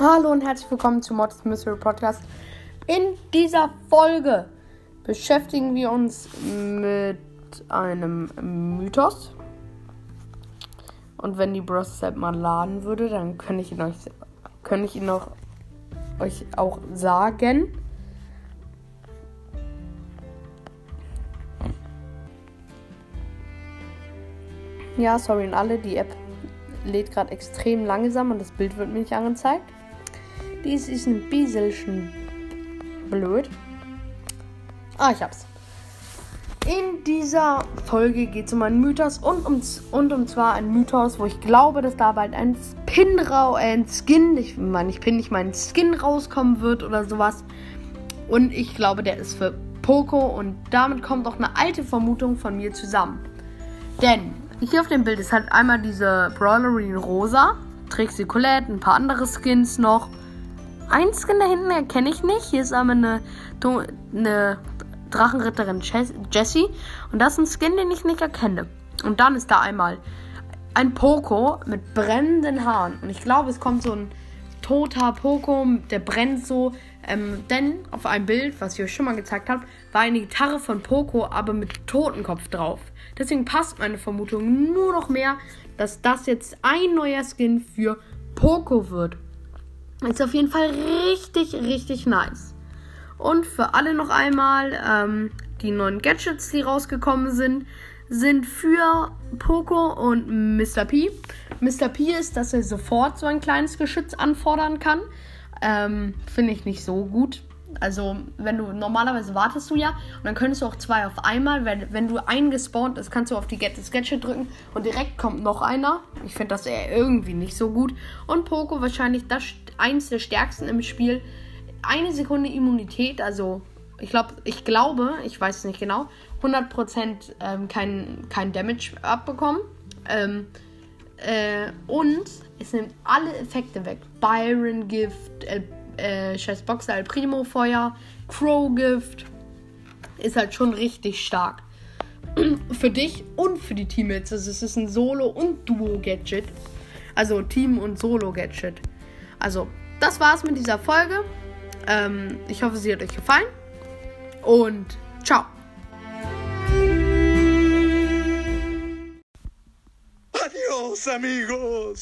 Hallo und herzlich willkommen zu Mods Mystery Podcast. In dieser Folge beschäftigen wir uns mit einem Mythos. Und wenn die Bros App mal laden würde, dann könnte ich ihn euch, könnte ich ihn noch, euch auch sagen. Ja, sorry an alle, die App lädt gerade extrem langsam und das Bild wird mir nicht angezeigt. Dies ist ein bisschen blöd. Ah, ich hab's. In dieser Folge geht es um einen Mythos und um, und um zwar ein Mythos, wo ich glaube, dass da bald ein Spin, ein Skin, ich meine, ich Pin, nicht mein Skin rauskommen wird oder sowas. Und ich glaube, der ist für Poco und damit kommt auch eine alte Vermutung von mir zusammen. Denn hier auf dem Bild ist halt einmal diese Brawlery rosa, Trixie Colette, ein paar andere Skins noch. Ein Skin da hinten erkenne ich nicht. Hier ist einmal eine, eine Drachenritterin Jessie. Und das ist ein Skin, den ich nicht erkenne. Und dann ist da einmal ein Poco mit brennenden Haaren. Und ich glaube, es kommt so ein toter Poco, der brennt so. Ähm, denn auf einem Bild, was ich euch schon mal gezeigt habe, war eine Gitarre von Poco, aber mit Totenkopf drauf. Deswegen passt meine Vermutung nur noch mehr, dass das jetzt ein neuer Skin für Poco wird. Ist auf jeden Fall richtig, richtig nice. Und für alle noch einmal, ähm, die neuen Gadgets, die rausgekommen sind, sind für Poco und Mr. P. Mr. P ist, dass er sofort so ein kleines Geschütz anfordern kann. Ähm, Finde ich nicht so gut. Also, wenn du normalerweise wartest du ja und dann könntest du auch zwei auf einmal, wenn, wenn du einen gespawnt ist, kannst du auf die Get the Gadget drücken und direkt kommt noch einer. Ich finde das eher irgendwie nicht so gut. Und Poco wahrscheinlich das eins der stärksten im Spiel. Eine Sekunde Immunität, also ich glaube, ich glaube, ich weiß es nicht genau, 100% ähm, kein, kein Damage abbekommen. Ähm, äh, und es nimmt alle Effekte weg. Byron Gift, El, äh, Chess Boxer El Primo Feuer, Crow Gift. Ist halt schon richtig stark. für dich und für die Teammates. Also es ist ein Solo- und Duo-Gadget. Also Team- und Solo-Gadget. Also, das war's mit dieser Folge. Ähm, ich hoffe, sie hat euch gefallen. Und ciao. Adios, amigos.